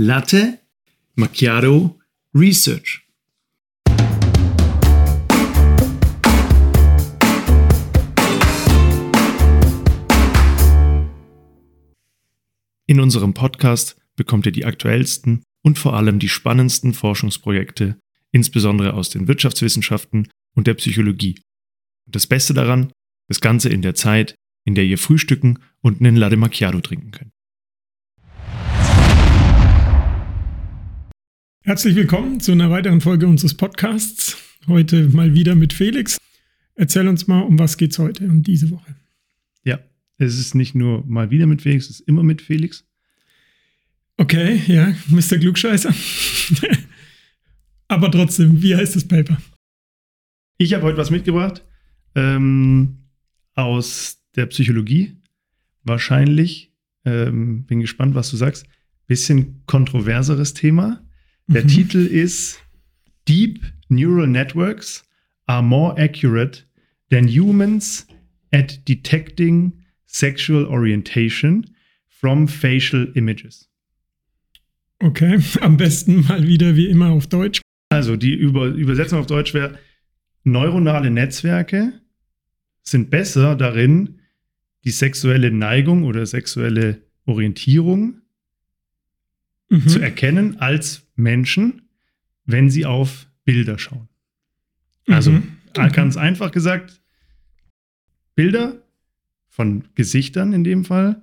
Latte Macchiato Research. In unserem Podcast bekommt ihr die aktuellsten und vor allem die spannendsten Forschungsprojekte, insbesondere aus den Wirtschaftswissenschaften und der Psychologie. Und das Beste daran, das Ganze in der Zeit, in der ihr frühstücken und einen Latte Macchiato trinken könnt. Herzlich willkommen zu einer weiteren Folge unseres Podcasts. Heute mal wieder mit Felix. Erzähl uns mal, um was geht's heute und diese Woche? Ja, es ist nicht nur mal wieder mit Felix, es ist immer mit Felix. Okay, ja, Mr. Klugscheißer. Aber trotzdem, wie heißt das Paper? Ich habe heute was mitgebracht ähm, aus der Psychologie. Wahrscheinlich. Ähm, bin gespannt, was du sagst. Bisschen kontroverseres Thema. Der mhm. Titel ist Deep Neural Networks are more accurate than humans at detecting sexual orientation from facial images. Okay, am besten mal wieder wie immer auf Deutsch. Also die Über Übersetzung auf Deutsch wäre, neuronale Netzwerke sind besser darin, die sexuelle Neigung oder sexuelle Orientierung mhm. zu erkennen als Menschen, wenn sie auf Bilder schauen. Also mhm. ganz einfach gesagt, Bilder von Gesichtern in dem Fall.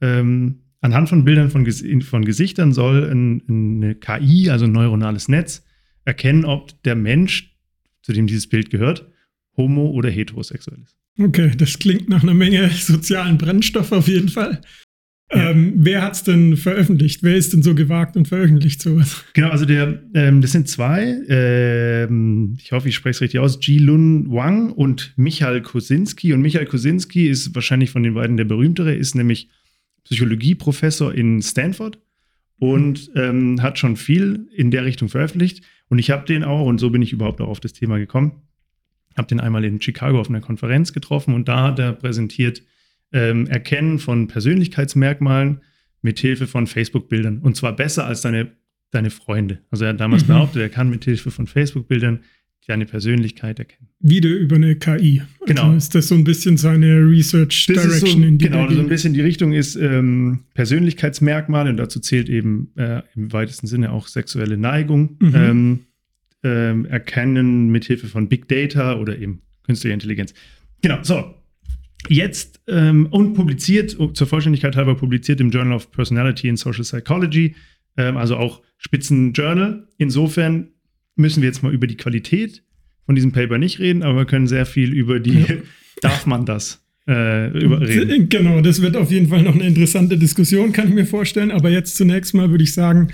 Ähm, anhand von Bildern von, von Gesichtern soll ein, eine KI, also ein neuronales Netz, erkennen, ob der Mensch, zu dem dieses Bild gehört, homo- oder heterosexuell ist. Okay, das klingt nach einer Menge sozialen Brennstoff auf jeden Fall. Ja. Ähm, wer hat es denn veröffentlicht? Wer ist denn so gewagt und veröffentlicht sowas? Genau, also der, ähm, das sind zwei. Ähm, ich hoffe, ich spreche es richtig aus. Ji-Lun Wang und Michael Kosinski. Und Michael Kosinski ist wahrscheinlich von den beiden der berühmtere, ist nämlich Psychologieprofessor in Stanford und ähm, hat schon viel in der Richtung veröffentlicht. Und ich habe den auch, und so bin ich überhaupt auch auf das Thema gekommen, habe den einmal in Chicago auf einer Konferenz getroffen und da hat er präsentiert ähm, Erkennen von Persönlichkeitsmerkmalen mit Hilfe von Facebook-Bildern. Und zwar besser als deine, deine Freunde. Also er hat damals mhm. behauptet, er kann mit Hilfe von Facebook-Bildern deine Persönlichkeit erkennen. Wieder über eine KI. Also genau. Also ist das so ein bisschen seine Research das Direction so, in die Genau, so ein bisschen die Richtung ist ähm, Persönlichkeitsmerkmale und dazu zählt eben äh, im weitesten Sinne auch sexuelle Neigung. Mhm. Ähm, ähm, erkennen mit Hilfe von Big Data oder eben künstlicher Intelligenz. Genau, so. Jetzt ähm, und publiziert, zur Vollständigkeit halber publiziert im Journal of Personality and Social Psychology, ähm, also auch Spitzenjournal. Insofern müssen wir jetzt mal über die Qualität von diesem Paper nicht reden, aber wir können sehr viel über die, ja. darf man das äh, reden? Genau, das wird auf jeden Fall noch eine interessante Diskussion, kann ich mir vorstellen. Aber jetzt zunächst mal würde ich sagen,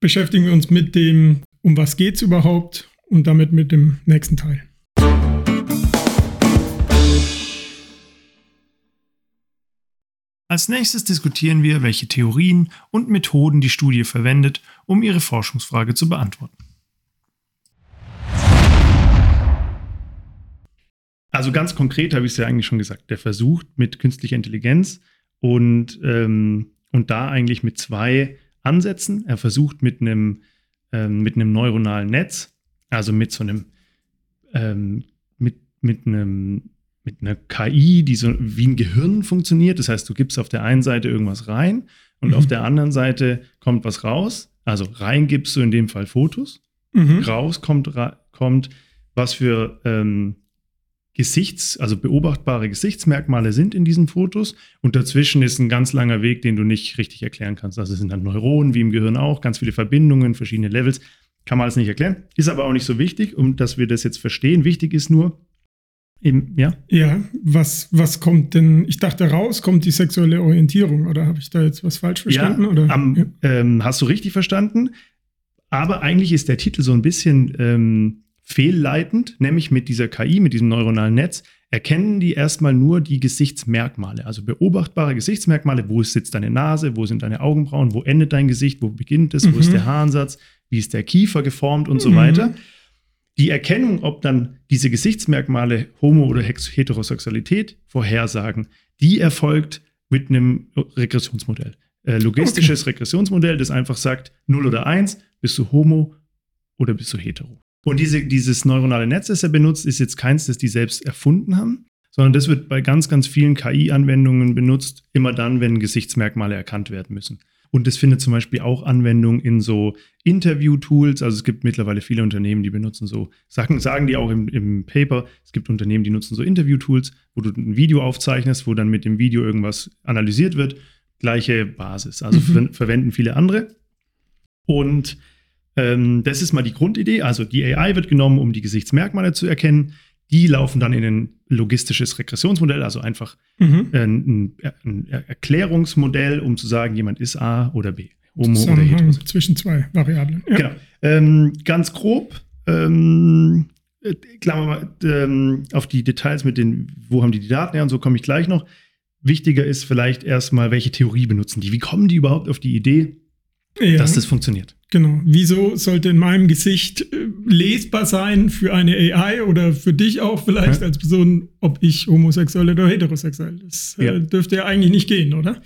beschäftigen wir uns mit dem, um was geht es überhaupt und damit mit dem nächsten Teil. Als nächstes diskutieren wir, welche Theorien und Methoden die Studie verwendet, um ihre Forschungsfrage zu beantworten. Also ganz konkret habe ich es ja eigentlich schon gesagt, der versucht mit künstlicher Intelligenz und, ähm, und da eigentlich mit zwei Ansätzen. Er versucht mit einem, ähm, mit einem neuronalen Netz, also mit so einem, ähm, mit, mit einem mit einer KI, die so wie ein Gehirn funktioniert. Das heißt, du gibst auf der einen Seite irgendwas rein und mhm. auf der anderen Seite kommt was raus. Also rein gibst du in dem Fall Fotos, mhm. raus kommt, kommt was für ähm, Gesichts-, also beobachtbare Gesichtsmerkmale sind in diesen Fotos. Und dazwischen ist ein ganz langer Weg, den du nicht richtig erklären kannst. Also es sind dann Neuronen, wie im Gehirn auch, ganz viele Verbindungen, verschiedene Levels. Kann man alles nicht erklären. Ist aber auch nicht so wichtig, um dass wir das jetzt verstehen. Wichtig ist nur, Eben, ja. Ja, was, was kommt denn? Ich dachte, raus kommt die sexuelle Orientierung, oder habe ich da jetzt was falsch verstanden? Ja, oder? Am, ja. Ähm, hast du richtig verstanden? Aber eigentlich ist der Titel so ein bisschen ähm, fehlleitend, nämlich mit dieser KI, mit diesem neuronalen Netz, erkennen die erstmal nur die Gesichtsmerkmale, also beobachtbare Gesichtsmerkmale. Wo sitzt deine Nase? Wo sind deine Augenbrauen? Wo endet dein Gesicht? Wo beginnt es? Mhm. Wo ist mhm. der Haaransatz? Wie ist der Kiefer geformt und mhm. so weiter? Die Erkennung, ob dann diese Gesichtsmerkmale Homo- oder Heterosexualität vorhersagen, die erfolgt mit einem Regressionsmodell. äh, logistisches okay. Regressionsmodell, das einfach sagt, 0 oder 1, bist du homo oder bist du hetero. Und diese, dieses neuronale Netz, das er benutzt, ist jetzt keins, das die selbst erfunden haben, sondern das wird bei ganz, ganz vielen KI-Anwendungen benutzt, immer dann, wenn Gesichtsmerkmale erkannt werden müssen. Und das findet zum Beispiel auch Anwendung in so Interview-Tools. Also es gibt mittlerweile viele Unternehmen, die benutzen so, sagen, sagen die auch im, im Paper, es gibt Unternehmen, die nutzen so Interview-Tools, wo du ein Video aufzeichnest, wo dann mit dem Video irgendwas analysiert wird. Gleiche Basis. Also mhm. ver verwenden viele andere. Und ähm, das ist mal die Grundidee. Also die AI wird genommen, um die Gesichtsmerkmale zu erkennen. Die laufen dann in ein logistisches Regressionsmodell, also einfach mhm. ein, ein, Erklärungsmodell, um zu sagen, jemand ist A oder B. Homo oder heterosexuell. Zwischen zwei Variablen. Ja. Genau. Ähm, ganz grob, ähm, klar mal ähm, auf die Details mit den, wo haben die die Daten her und so komme ich gleich noch. Wichtiger ist vielleicht erstmal, welche Theorie benutzen die? Wie kommen die überhaupt auf die Idee, ja. dass das funktioniert? Genau. Wieso sollte in meinem Gesicht äh, lesbar sein für eine AI oder für dich auch vielleicht ja. als Person, ob ich homosexuell oder heterosexuell? Das äh, ja. dürfte ja eigentlich nicht gehen, oder?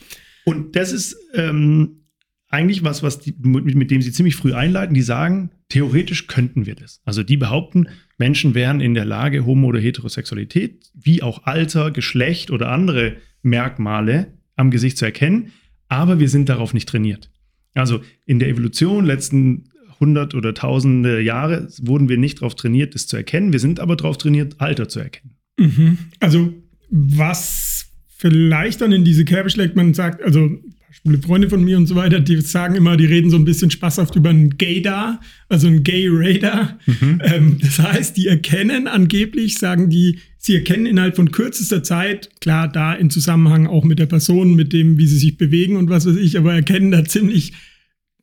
Und das ist ähm, eigentlich was, was die, mit, mit, dem sie ziemlich früh einleiten. Die sagen, theoretisch könnten wir das. Also die behaupten, Menschen wären in der Lage, Homo- oder Heterosexualität, wie auch Alter, Geschlecht oder andere Merkmale am Gesicht zu erkennen, aber wir sind darauf nicht trainiert. Also in der Evolution letzten hundert oder tausende Jahre wurden wir nicht darauf trainiert, das zu erkennen. Wir sind aber darauf trainiert, Alter zu erkennen. Mhm. Also was vielleicht dann in diese Kerbe schlägt, man sagt, also schwule Freunde von mir und so weiter, die sagen immer, die reden so ein bisschen spaßhaft über einen Gaydar, also einen Gay Radar. Mhm. Ähm, das heißt, die erkennen angeblich, sagen die, sie erkennen innerhalb von kürzester Zeit, klar, da in Zusammenhang auch mit der Person, mit dem, wie sie sich bewegen und was weiß ich, aber erkennen da ziemlich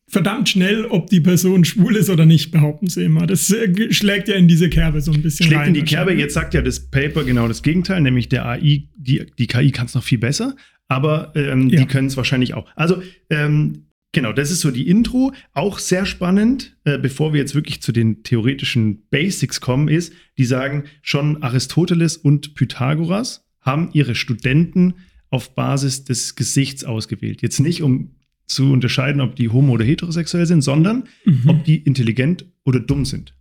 verdammt schnell, ob die Person schwul ist oder nicht, behaupten sie immer. Das äh, schlägt ja in diese Kerbe so ein bisschen schlägt rein. Schlägt in die Kerbe. Jetzt sagt ja das Paper genau das Gegenteil, nämlich der AI, die, die KI kann es noch viel besser, aber ähm, ja. die können es wahrscheinlich auch. Also ähm, Genau, das ist so die Intro. Auch sehr spannend, äh, bevor wir jetzt wirklich zu den theoretischen Basics kommen, ist, die sagen, schon Aristoteles und Pythagoras haben ihre Studenten auf Basis des Gesichts ausgewählt. Jetzt nicht, um zu unterscheiden, ob die homo- oder heterosexuell sind, sondern mhm. ob die intelligent oder dumm sind.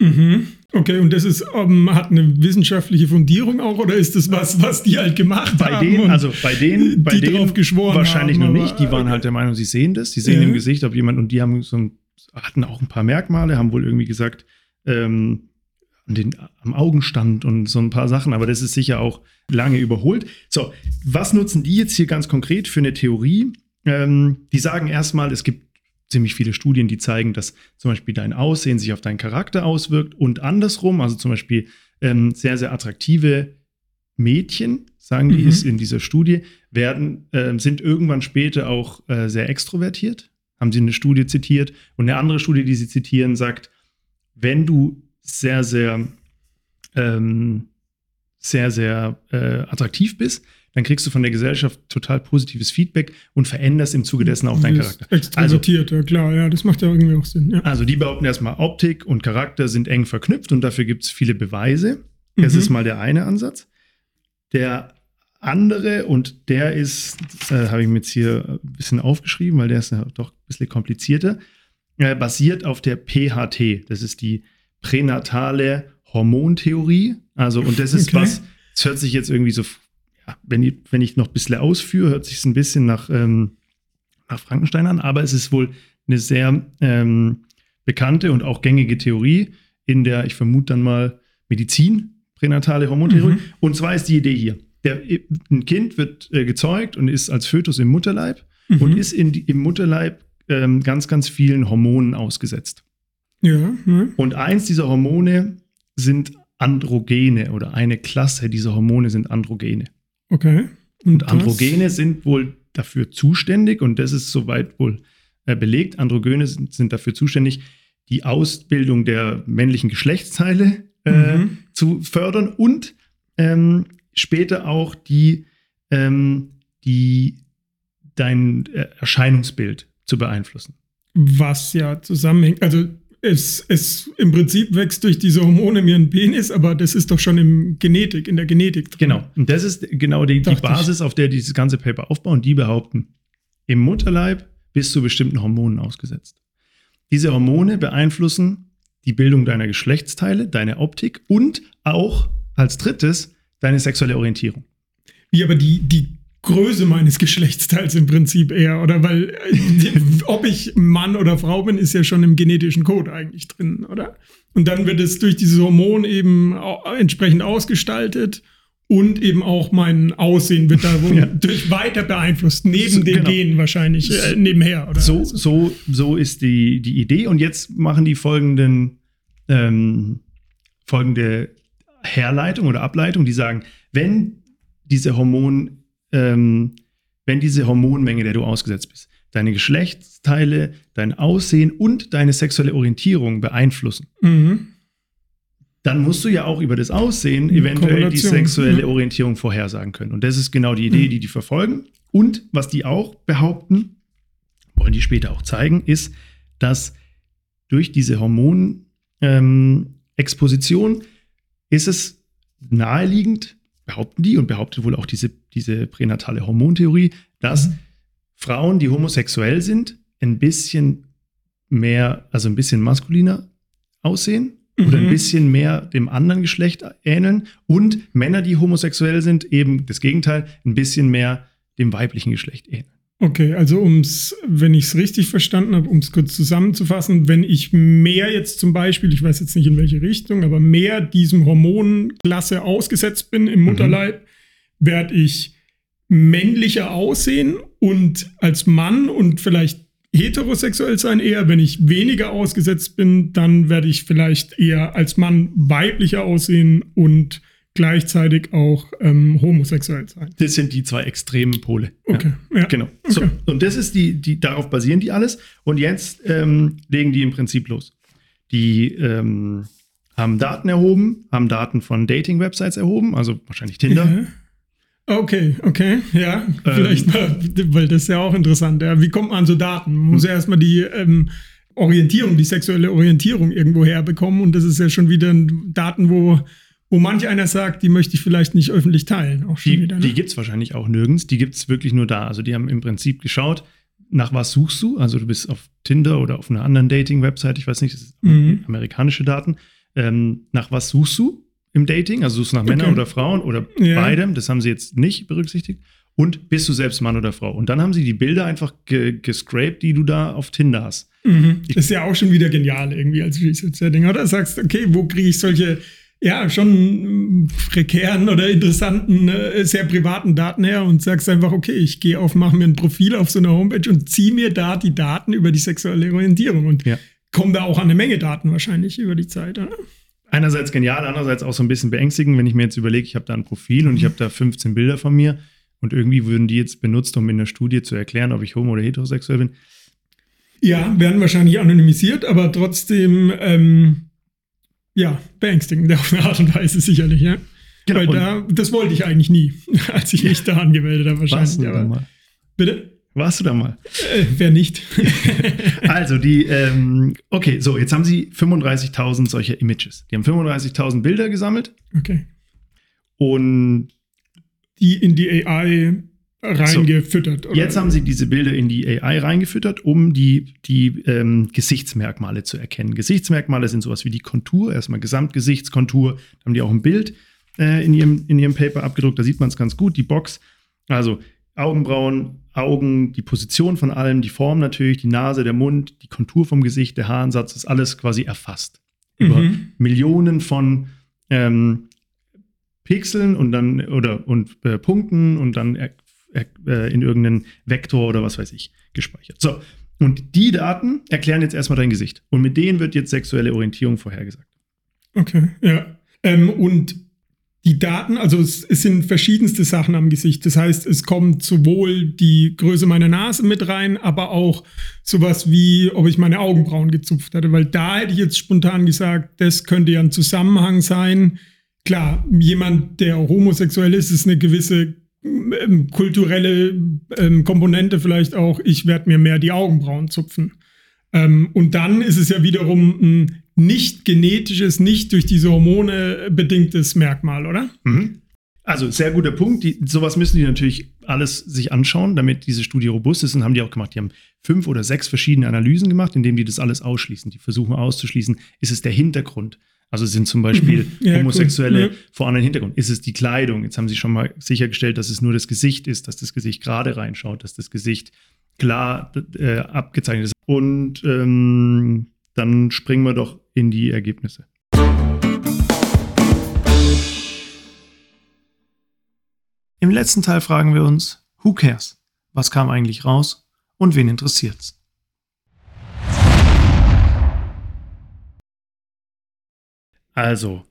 Mhm. Okay, und das ist, um, hat eine wissenschaftliche Fundierung auch oder ist das was, was die halt gemacht bei haben? Denen, also bei denen, bei die denen drauf geschworen wahrscheinlich haben, noch nicht. Die waren halt der Meinung, sie sehen das, sie sehen ja. im Gesicht, ob jemand und die haben so ein, hatten auch ein paar Merkmale, haben wohl irgendwie gesagt, ähm, den, am Augenstand und so ein paar Sachen, aber das ist sicher auch lange überholt. So, was nutzen die jetzt hier ganz konkret für eine Theorie? Ähm, die sagen erstmal, es gibt ziemlich viele Studien, die zeigen, dass zum Beispiel dein Aussehen sich auf deinen Charakter auswirkt und andersrum, also zum Beispiel ähm, sehr, sehr attraktive Mädchen, sagen die, mhm. ist in dieser Studie, werden, äh, sind irgendwann später auch äh, sehr extrovertiert, haben sie eine Studie zitiert und eine andere Studie, die sie zitieren, sagt, wenn du sehr, sehr, ähm, sehr, sehr äh, attraktiv bist, dann kriegst du von der Gesellschaft total positives Feedback und veränderst im Zuge dessen auch deinen Charakter. Extrovertiert, also, ja klar, ja, das macht ja irgendwie auch Sinn. Ja. Also die behaupten erstmal, Optik und Charakter sind eng verknüpft und dafür gibt es viele Beweise. Das mhm. ist mal der eine Ansatz. Der andere, und der ist, äh, habe ich mir jetzt hier ein bisschen aufgeschrieben, weil der ist ja doch ein bisschen komplizierter, äh, basiert auf der PHT. Das ist die pränatale Hormontheorie. Also, und das ist okay. was, das hört sich jetzt irgendwie so wenn ich, wenn ich noch ein bisschen ausführe, hört sich es ein bisschen nach, ähm, nach Frankenstein an, aber es ist wohl eine sehr ähm, bekannte und auch gängige Theorie in der, ich vermute dann mal, Medizin, pränatale Hormontheorie. Mhm. Und zwar ist die Idee hier. Der, ein Kind wird äh, gezeugt und ist als Fötus im Mutterleib mhm. und ist in im Mutterleib ähm, ganz, ganz vielen Hormonen ausgesetzt. Ja. Ne? Und eins dieser Hormone sind Androgene oder eine Klasse dieser Hormone sind Androgene. Okay. Und, und Androgene sind wohl dafür zuständig, und das ist soweit wohl äh, belegt, Androgene sind, sind, dafür zuständig, die Ausbildung der männlichen Geschlechtsteile äh, mhm. zu fördern und ähm, später auch die, ähm, die dein äh, Erscheinungsbild zu beeinflussen. Was ja zusammenhängt, also es, es im Prinzip wächst durch diese Hormone mir ein Penis, aber das ist doch schon im Genetik, in der Genetik drin. Genau. Und das ist genau die, die Basis, auf der dieses ganze Paper aufbauen. Die behaupten, Im Mutterleib bist du bestimmten Hormonen ausgesetzt. Diese Hormone beeinflussen die Bildung deiner Geschlechtsteile, deine Optik und auch als drittes deine sexuelle Orientierung. Wie aber die, die Größe meines Geschlechtsteils im Prinzip eher, oder? Weil äh, ob ich Mann oder Frau bin, ist ja schon im genetischen Code eigentlich drin, oder? Und dann wird es durch dieses Hormon eben entsprechend ausgestaltet und eben auch mein Aussehen wird da ja. durch weiter beeinflusst, neben so, den genau. Genen wahrscheinlich, äh, nebenher, oder? So, so, so ist die, die Idee. Und jetzt machen die folgenden, ähm, folgende Herleitung oder Ableitung, die sagen, wenn diese Hormon, ähm, wenn diese Hormonmenge, der du ausgesetzt bist, deine Geschlechtsteile, dein Aussehen und deine sexuelle Orientierung beeinflussen, mhm. dann musst du ja auch über das Aussehen eventuell die sexuelle ja. Orientierung vorhersagen können. Und das ist genau die Idee, mhm. die die verfolgen. Und was die auch behaupten, wollen die später auch zeigen, ist, dass durch diese Hormonexposition ähm, ist es naheliegend, behaupten die und behauptet wohl auch diese, diese pränatale Hormontheorie, dass mhm. Frauen, die homosexuell sind, ein bisschen mehr, also ein bisschen maskuliner aussehen mhm. oder ein mhm. bisschen mehr dem anderen Geschlecht ähneln und Männer, die homosexuell sind, eben das Gegenteil, ein bisschen mehr dem weiblichen Geschlecht ähneln. Okay, also ums, wenn ich es richtig verstanden habe, um es kurz zusammenzufassen, wenn ich mehr jetzt zum Beispiel, ich weiß jetzt nicht in welche Richtung, aber mehr diesem Hormonklasse ausgesetzt bin im mhm. Mutterleib, mhm. werde ich männlicher aussehen und als Mann und vielleicht heterosexuell sein eher. Wenn ich weniger ausgesetzt bin, dann werde ich vielleicht eher als Mann weiblicher aussehen und gleichzeitig auch ähm, homosexuell sein. Das sind die zwei extremen Pole. Okay, ja. ja. Genau. Okay. So, und das ist die, die, darauf basieren die alles. Und jetzt ähm, legen die im Prinzip los. Die ähm, haben Daten erhoben, haben Daten von Dating-Websites erhoben, also wahrscheinlich Tinder. Ja. Okay, okay, ja, vielleicht mal, weil das ist ja auch interessant. Wie kommt man an so Daten? Man muss ja erstmal die ähm, Orientierung, die sexuelle Orientierung irgendwo herbekommen und das ist ja schon wieder Daten, wo wo manch einer sagt, die möchte ich vielleicht nicht öffentlich teilen. Auch schon die wieder, ne? die gibt es wahrscheinlich auch nirgends. Die gibt es wirklich nur da. Also die haben im Prinzip geschaut, nach was suchst du? Also du bist auf Tinder oder auf einer anderen Dating-Website, ich weiß nicht, das sind mhm. amerikanische Daten. Ähm, nach was suchst du im Dating? Also suchst du nach okay. Männern oder Frauen oder ja. beidem? Das haben sie jetzt nicht berücksichtigt. Und bist du selbst Mann oder Frau? Und dann haben sie die Bilder einfach ge gescraped, die du da auf Tinder hast. Mhm. ist ja auch schon wieder genial irgendwie als Research-Setting, oder? Sagst, okay, wo kriege ich solche ja, schon prekären oder interessanten, äh, sehr privaten Daten her und sagst einfach, okay, ich gehe auf, mache mir ein Profil auf so einer Homepage und ziehe mir da die Daten über die sexuelle Orientierung und ja. komme da auch an eine Menge Daten wahrscheinlich über die Zeit. Oder? Einerseits genial, andererseits auch so ein bisschen beängstigend, wenn ich mir jetzt überlege, ich habe da ein Profil und ich habe da 15 Bilder von mir und irgendwie würden die jetzt benutzt, um in der Studie zu erklären, ob ich homo- oder heterosexuell bin. Ja, werden wahrscheinlich anonymisiert, aber trotzdem ähm, ja, beängstigend auf eine Art und Weise sicherlich, ja. Genau. Weil da, das wollte ich eigentlich nie, als ich mich da angemeldet habe, wahrscheinlich. Warst du da mal? Bitte? Warst du da mal? Äh, wer nicht? also, die, ähm, okay, so, jetzt haben sie 35.000 solcher Images. Die haben 35.000 Bilder gesammelt. Okay. Und die in die AI reingefüttert. So, jetzt haben sie diese Bilder in die AI reingefüttert, um die, die ähm, Gesichtsmerkmale zu erkennen. Gesichtsmerkmale sind sowas wie die Kontur, erstmal Gesamtgesichtskontur. Da haben die auch ein Bild äh, in, ihrem, in ihrem Paper abgedruckt, da sieht man es ganz gut, die Box. Also Augenbrauen, Augen, die Position von allem, die Form natürlich, die Nase, der Mund, die Kontur vom Gesicht, der Haaransatz, ist alles quasi erfasst. Mhm. Über Millionen von ähm, Pixeln und dann oder und äh, Punkten und dann äh, in irgendeinen Vektor oder was weiß ich gespeichert. So, und die Daten erklären jetzt erstmal dein Gesicht. Und mit denen wird jetzt sexuelle Orientierung vorhergesagt. Okay, ja. Ähm, und die Daten, also es, es, sind verschiedenste Sachen am Gesicht. Das heißt, es kommt sowohl die Größe meiner Nase mit rein, aber auch sowas wie, ob ich meine Augenbrauen gezupft hatte. Weil da hätte ich jetzt spontan gesagt, das könnte ja ein Zusammenhang sein. Klar, jemand, der homosexuell ist, ist eine gewisse ähm, kulturelle ähm, Komponente vielleicht auch, ich werde mir mehr die Augenbrauen zupfen. Ähm, und dann ist es ja wiederum ein nicht genetisches, nicht durch diese Hormone bedingtes Merkmal, oder? Mhm. Also sehr guter Punkt. Die, sowas müssen die natürlich alles sich anschauen, damit diese Studie robust ist. Und haben die auch gemacht. Die haben fünf oder sechs verschiedene Analysen gemacht, indem die das alles ausschließen. Die versuchen auszuschließen, ist es der Hintergrund? Also sind zum Beispiel Mhm. Ja, Homosexuelle cool. Ja. vor anderen Hintergrund. Ist es die Kleidung? Jetzt haben sie schon mal sichergestellt, dass es nur das Gesicht ist, dass das Gesicht gerade reinschaut, dass das Gesicht klar äh, abgezeichnet ist. Und ähm, dann springen wir doch in die Ergebnisse. Im letzten Teil fragen wir uns, who cares? Was kam eigentlich raus und wen interessiert's? Also,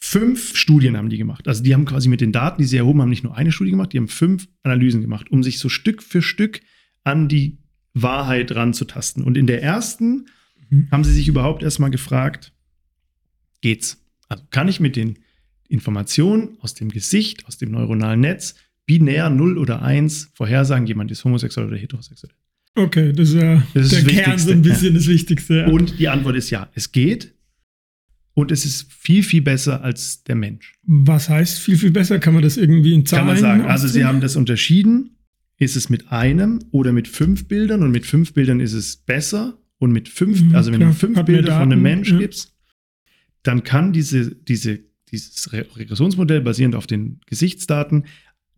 fünf Studien haben die gemacht. Also, die haben quasi mit den Daten, die sie erhoben haben, nicht nur eine Studie gemacht, die haben fünf Analysen gemacht, um sich so Stück für Stück an die Wahrheit ranzutasten. Und in der ersten Mhm. haben sie sich überhaupt erstmal gefragt, geht's? Also, kann ich mit den Informationen aus dem Gesicht, aus dem neuronalen Netz, binär 0 oder 1 vorhersagen, jemand ist homosexuell oder heterosexuell? Okay, das ist ja Das ist der das Kern so ein bisschen das Wichtigste. Ja. Und die Antwort ist ja, es geht. Und es ist viel, viel besser als der Mensch. Was heißt viel, viel besser? Kann man das irgendwie in Zahlen Kann man sagen. Also sie haben das unterschieden. Ist es mit einem oder mit fünf Bildern? Und mit fünf Bildern ist es besser. Und mit fünf, Mhm, also wenn klar. du fünf Bilder von einem Daten, Mensch ja. gibst, dann kann diese, diese, dieses Re- Regressionsmodell basierend auf den Gesichtsdaten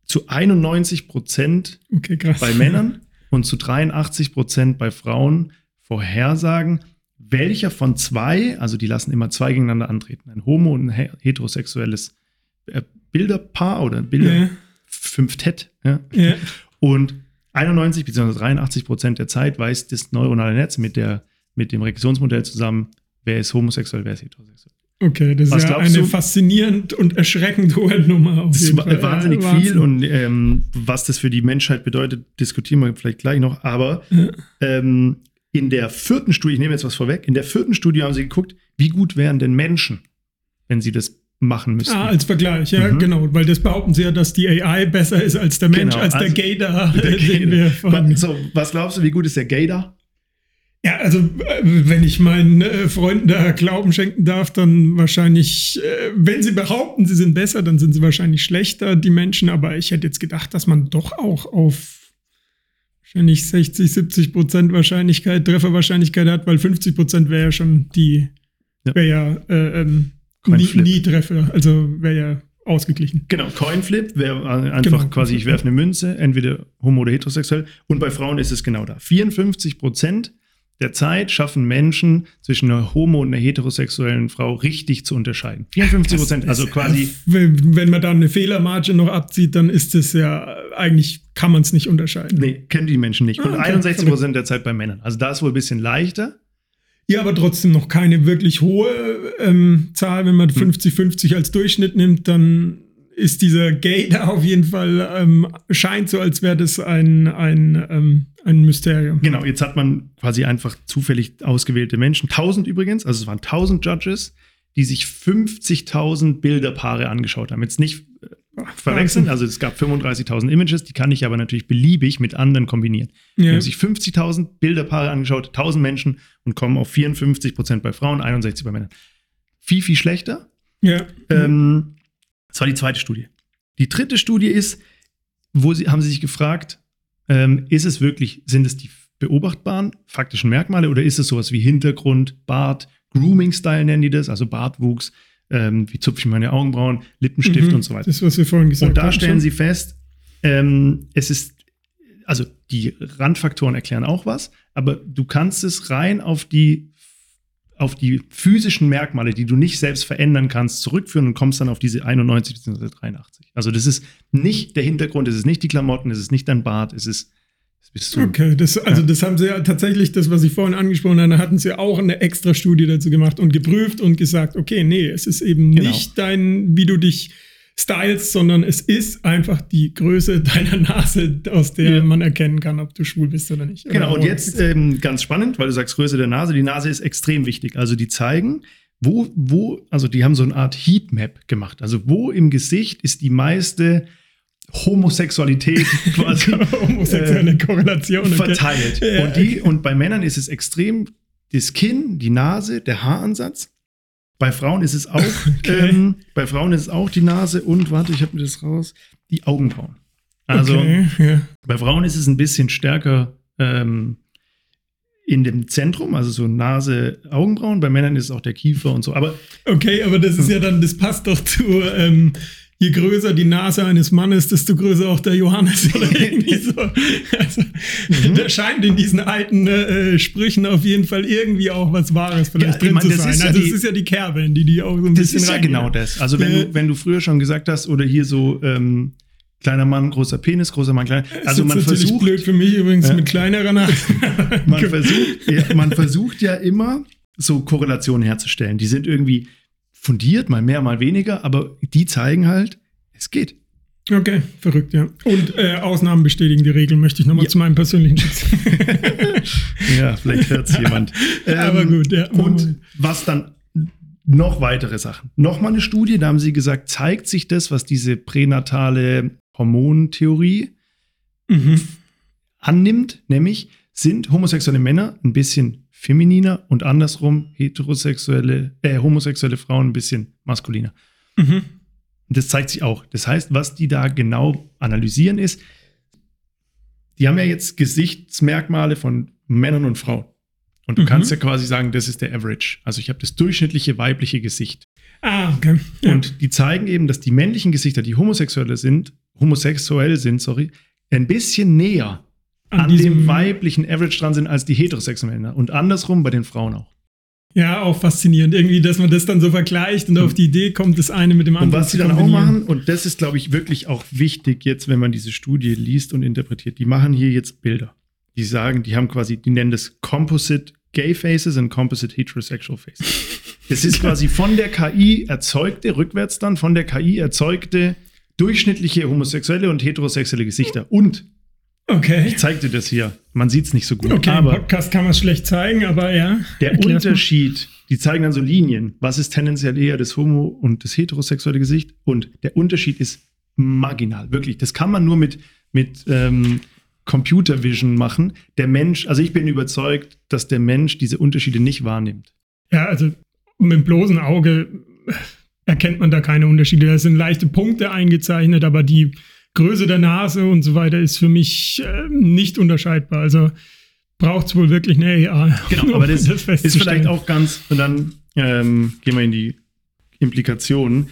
zu 91 Prozent Okay, bei Männern und zu 83 Prozent bei Frauen vorhersagen, welcher von zwei, also die lassen immer zwei gegeneinander antreten, ein homo- und ein he- heterosexuelles äh, Bilderpaar oder Bilder, Ja, Fünftett, ja, ja. und 91 bzw. 83 Prozent der Zeit weiß das neuronale Netz mit, der, mit dem Regressionsmodell zusammen, wer ist homosexuell, wer ist heterosexuell. Okay, das Was ist ja eine du? faszinierend und erschreckend hohe Nummer. Auf Das ist jeden Fall. wahnsinnig Ja, viel Wahnsinn. und ähm, was das für die Menschheit bedeutet, diskutieren wir vielleicht gleich noch. Aber Ja. ähm, in der vierten Studie, ich nehme jetzt was vorweg, in der vierten Studie haben sie geguckt, wie gut wären denn Menschen, wenn sie das machen müssten. Ah, als Vergleich, ja, Mhm. genau. Weil das behaupten sie ja, dass die AI besser ist als der Mensch, Genau, als der also- Gay da, Der den wir vorhin- so, was glaubst du, wie gut ist der da? Ja, also äh, wenn ich meinen äh, Freunden da Glauben schenken darf, dann wahrscheinlich, äh, wenn sie behaupten, sie sind besser, dann sind sie wahrscheinlich schlechter, die Menschen. Aber ich hätte jetzt gedacht, dass man doch auch auf wahrscheinlich 60, 70 Prozent Wahrscheinlichkeit, Trefferwahrscheinlichkeit hat, weil 50 Prozent wäre ja schon die, Ja. wäre ja äh, ähm, nie, nie Treffer, also wäre ja ausgeglichen. Genau, Coinflip wäre einfach Genau. quasi, ich werfe eine Münze, entweder homo oder heterosexuell. Und bei Frauen ist es genau da. 54 Prozent der Zeit schaffen Menschen zwischen einer homo- und einer heterosexuellen Frau richtig zu unterscheiden. 54 Prozent, also quasi Wenn, man da eine Fehlermarge noch abzieht, dann ist es ja, eigentlich kann man es nicht unterscheiden. Nee, kennen die Menschen nicht. Und Ah, okay. 61 Prozent der Zeit bei Männern. Also da ist wohl ein bisschen leichter. Ja, aber trotzdem noch keine wirklich hohe ähm, Zahl. Wenn Hm. man 50-50 als Durchschnitt nimmt, dann ist dieser Gay da auf jeden Fall, ähm, scheint so, als wäre das ein, ein, ähm, ein Mysterium. Genau, jetzt hat man quasi einfach zufällig ausgewählte Menschen. 1000 übrigens, also es waren 1000 Judges, die sich 50.000 Bilderpaare angeschaut haben. Jetzt nicht äh, verwechseln, also es gab 35.000 Images, die kann ich aber natürlich beliebig mit anderen kombinieren. Die Ja. haben sich 50.000 Bilderpaare angeschaut, 1000 Menschen und kommen auf 54 Prozent bei Frauen, 61 bei Männern. Viel, viel schlechter. Ja. Ähm, das war die zweite Studie. Die dritte Studie ist, wo sie, haben sie sich gefragt, ähm, ist es wirklich, sind es die beobachtbaren faktischen Merkmale oder ist es sowas wie Hintergrund, Bart, Grooming-Style nennen die das, also Bartwuchs, ähm, wie zupfe ich meine Augenbrauen, Lippenstift Mhm. und so weiter. Das, was wir vorhin gesagt Und da haben. stellen schon. sie fest, ähm, es ist, also die Randfaktoren erklären auch was, aber du kannst es rein auf die, auf die physischen Merkmale, die du nicht selbst verändern kannst, zurückführen und kommst dann auf diese 91 bzw. 83. Also das ist nicht der Hintergrund, es ist nicht die Klamotten, es ist nicht dein Bart, es ist, es bist du. Okay, das, also Ja. das haben sie ja tatsächlich, das, was ich vorhin angesprochen habe, hatten sie auch eine extra Studie dazu gemacht und geprüft und gesagt, okay, nee, es ist eben Genau. nicht dein, wie du dich stylst, sondern es ist einfach die Größe deiner Nase, aus der Ja. man erkennen kann, ob du schwul bist oder nicht. Genau, und Oder jetzt ähm, ganz spannend, weil du sagst Größe der Nase. Die Nase ist extrem wichtig. Also die zeigen, wo, wo, also die haben so eine Art Heatmap gemacht. Also wo im Gesicht ist die meiste Homosexualität quasi homosexuelle äh, Korrelation. okay. verteilt. Ja, und, die, und bei Männern ist es extrem das Kinn, die Nase, der Haaransatz Bei Frauen ist es auch, Okay. ähm, bei Frauen ist es auch die Nase und, warte, ich habe mir das raus, die Augenbrauen. Also okay, ja. bei Frauen ist es ein bisschen stärker ähm, in dem Zentrum, also so Nase, Augenbrauen. Bei Männern ist es auch der Kiefer und so. Aber okay, aber das ist ja dann, das passt doch zu, ähm, je größer die Nase eines Mannes, desto größer auch der Johannes oder irgendwie so. Also, Mhm. da scheint in diesen alten äh, Sprüchen auf jeden Fall irgendwie auch was Wahres vielleicht Ja, drin meine, zu das sein. ja also die- es ist ja die Kerbe, in die die auch so ein das bisschen ist ja reingehen. genau das. Also wenn, Äh, du, wenn du früher schon gesagt hast, oder hier so ähm, kleiner Mann, großer Penis, großer Mann, kleiner. Das Also ist man natürlich versucht, blöd für mich übrigens Ja. mit kleinerer Nase. man versucht, ja, man versucht ja immer so Korrelationen herzustellen. Die sind irgendwie fundiert, mal mehr, mal weniger, aber die zeigen halt, es geht. Okay, verrückt, ja. Und äh, Ausnahmen bestätigen die Regel, möchte ich nochmal Ja. zu meinem persönlichen Schutz. Ja, vielleicht hört es jemand. Aber gut, ja. Und was dann noch weitere Sachen. Nochmal eine Studie, da haben sie gesagt, zeigt sich das, was diese pränatale Hormontheorie Mhm. annimmt, nämlich sind homosexuelle Männer ein bisschen femininer und andersrum heterosexuelle, äh, homosexuelle Frauen ein bisschen maskuliner. Mhm. Und das zeigt sich auch. Das heißt, was die da genau analysieren ist, die haben ja jetzt Gesichtsmerkmale von Männern und Frauen. Und du Mhm. kannst ja quasi sagen, das ist der Average. Also ich habe das durchschnittliche weibliche Gesicht. Ah, okay. Ja. Und die zeigen eben, dass die männlichen Gesichter, die homosexuelle sind, homosexuell sind, sorry, ein bisschen näher an, dem weiblichen Average dran sind als die heterosexuellen Männer. Und andersrum bei den Frauen auch. Ja, auch faszinierend. Irgendwie, dass man das dann so vergleicht und auf die Idee kommt, das eine mit dem Und anderen was sie dann auch machen, und das ist, glaube ich, wirklich auch wichtig jetzt, wenn man diese Studie liest und interpretiert, die machen hier jetzt Bilder. Die sagen, die haben quasi, die nennen das Composite Gay Faces und Composite Heterosexual Faces. Es ist quasi von der KI erzeugte, rückwärts dann, von der KI erzeugte durchschnittliche homosexuelle und heterosexuelle Gesichter. Und Okay. ich zeig dir das hier. Man sieht es nicht so gut, Okay, im aber Podcast kann man es schlecht zeigen, aber ja. der mal. Unterschied, die zeigen dann so Linien. Was ist tendenziell eher das homo- und das heterosexuelle Gesicht? Und der Unterschied ist marginal, wirklich. Das kann man nur mit, mit ähm, Computer Vision machen. Der Mensch, also ich bin überzeugt, dass der Mensch diese Unterschiede nicht wahrnimmt. Ja, also mit dem bloßen Auge erkennt man da keine Unterschiede. Da sind leichte Punkte eingezeichnet, aber die Größe der Nase und so weiter ist für mich äh, nicht unterscheidbar. Also braucht es wohl wirklich eine AI. Genau, aber das, um ist vielleicht auch ganz, und dann ähm, gehen wir in die Implikationen.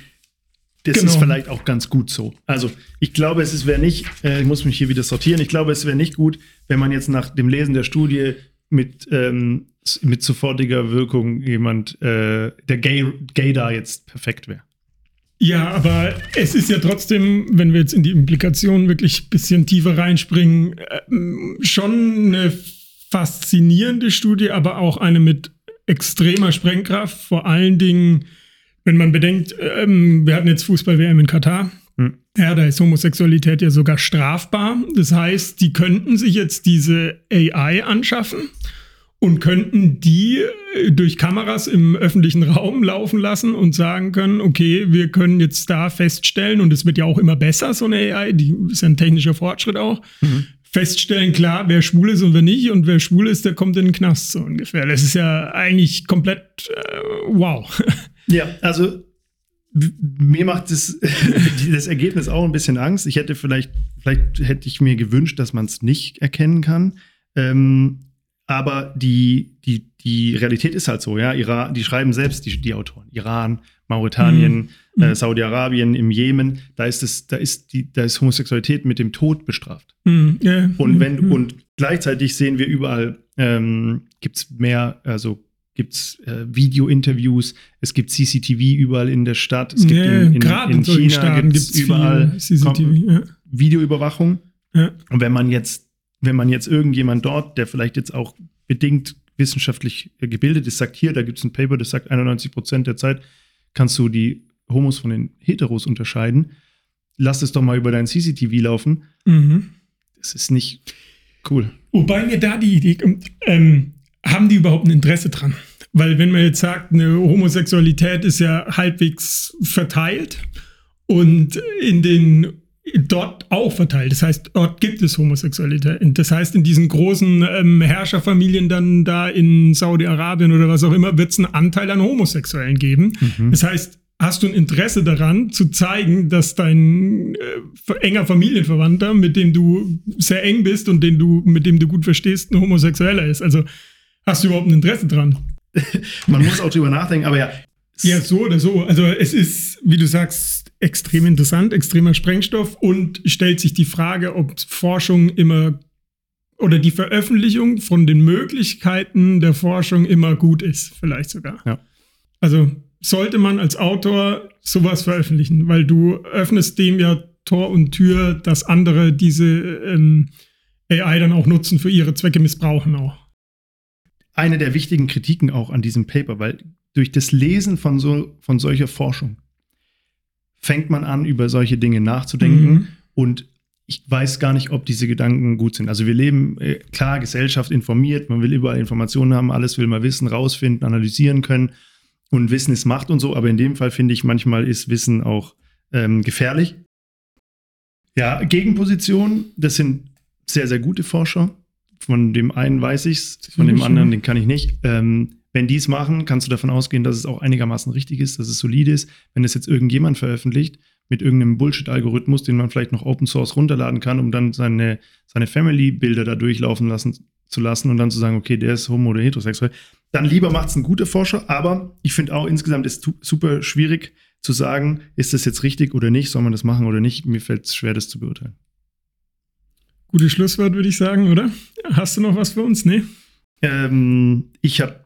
Das Genau. ist vielleicht auch ganz gut so. Also, ich glaube, es wäre nicht, äh, ich muss mich hier wieder sortieren, ich glaube, es wäre nicht gut, wenn man jetzt nach dem Lesen der Studie mit, ähm, mit sofortiger Wirkung jemand, äh, der Gay, Gay da jetzt perfekt wäre. Ja, aber es ist ja trotzdem, wenn wir jetzt in die Implikationen wirklich ein bisschen tiefer reinspringen, ähm, schon eine faszinierende Studie, aber auch eine mit extremer Sprengkraft. Vor allen Dingen, wenn man bedenkt, ähm, wir hatten jetzt Fußball-WM in Katar. Hm. Ja, da ist Homosexualität ja sogar strafbar. Das heißt, die könnten sich jetzt diese AI anschaffen und könnten die äh, durch Kameras im öffentlichen Raum laufen lassen und sagen können, okay, wir können jetzt da feststellen, und es wird ja auch immer besser, so eine AI, die ist ja ein technischer Fortschritt auch, feststellen, klar, wer schwul ist und wer nicht, und wer schwul ist, der kommt in den Knast so ungefähr. Das ist ja eigentlich komplett äh, wow. Ja, also mir macht das, das Ergebnis auch ein bisschen Angst. Ich hätte vielleicht, vielleicht hätte ich mir gewünscht, dass man es nicht erkennen kann. Ähm, aber die, die, die Realität ist halt so, ja. Iran, die schreiben selbst, die, die Autoren. Iran, Mauretanien, Mhm. äh, Saudi-Arabien, im Jemen, da ist es, da ist die, da ist Homosexualität mit dem Tod bestraft. Hm, ja. Und wenn Hm. und gleichzeitig sehen wir überall, ähm, gibt es mehr, also gibt es äh, Video-Interviews, es gibt CCTV überall in der Stadt, es gibt Ja, in, in, gerade in China gibt es überall CCTV. Ja. Videoüberwachung. Und wenn man jetzt, wenn man jetzt irgendjemand dort, der vielleicht jetzt auch bedingt wissenschaftlich äh, gebildet ist, sagt, hier, da gibt es ein Paper, das sagt, 91 Prozent der Zeit kannst du die Homos von den Heteros unterscheiden. Lass es doch mal über dein CCTV laufen. Mhm. Das ist nicht cool. Wobei mir da die Idee kommt, ähm, haben die überhaupt ein Interesse dran? Weil wenn man jetzt sagt, eine Homosexualität ist ja halbwegs verteilt und in den dort auch verteilt. Das heißt, dort gibt es Homosexualität. Das heißt, in diesen großen ähm, Herrscherfamilien dann da in Saudi-Arabien oder was auch immer, wird es einen Anteil an Homosexuellen geben. Mhm. Das heißt, hast du ein Interesse daran, zu zeigen, dass dein äh, enger Familienverwandter, mit dem du sehr eng bist und den du, mit dem du gut verstehst, ein Homosexueller ist. Also hast du überhaupt ein Interesse dran? Man muss auch drüber nachdenken, aber ja. Ja, so oder so. Also es ist, wie du sagst, extrem interessant, extremer Sprengstoff und stellt sich die Frage, ob Forschung immer oder die Veröffentlichung von den Möglichkeiten der Forschung immer gut ist, vielleicht sogar. Ja. Also sollte man als Autor sowas veröffentlichen, weil du öffnest dem ja Tor und Tür, dass andere diese ähm, AI dann auch nutzen für ihre Zwecke missbrauchen auch. Eine der wichtigen Kritiken auch an diesem Paper, weil durch das Lesen von, so, von solcher Forschung fängt man an, über solche Dinge nachzudenken mhm. und ich weiß gar nicht, ob diese Gedanken gut sind. Also wir leben, äh, klar, Gesellschaft informiert, man will überall Informationen haben, alles will man wissen, rausfinden, analysieren können und Wissen ist Macht und so, aber in dem Fall finde ich, manchmal ist Wissen auch ähm, gefährlich. Ja, Gegenposition, das sind sehr, sehr gute Forscher. Von dem einen weiß ich es, von dem anderen, den kann ich nicht. Ähm, wenn die es machen, kannst du davon ausgehen, dass es auch einigermaßen richtig ist, dass es solide ist. Wenn es jetzt irgendjemand veröffentlicht mit irgendeinem Bullshit-Algorithmus, den man vielleicht noch Open Source runterladen kann, um dann seine, seine Family-Bilder da durchlaufen lassen zu lassen und dann zu sagen, okay, der ist homo oder heterosexuell, dann lieber macht es ein guter Forscher. Aber ich finde auch insgesamt ist super schwierig zu sagen, ist das jetzt richtig oder nicht, soll man das machen oder nicht. Mir fällt es schwer, das zu beurteilen. Gutes Schlusswort, würde ich sagen, oder? Hast du noch was für uns? Nee? Ähm, ich habe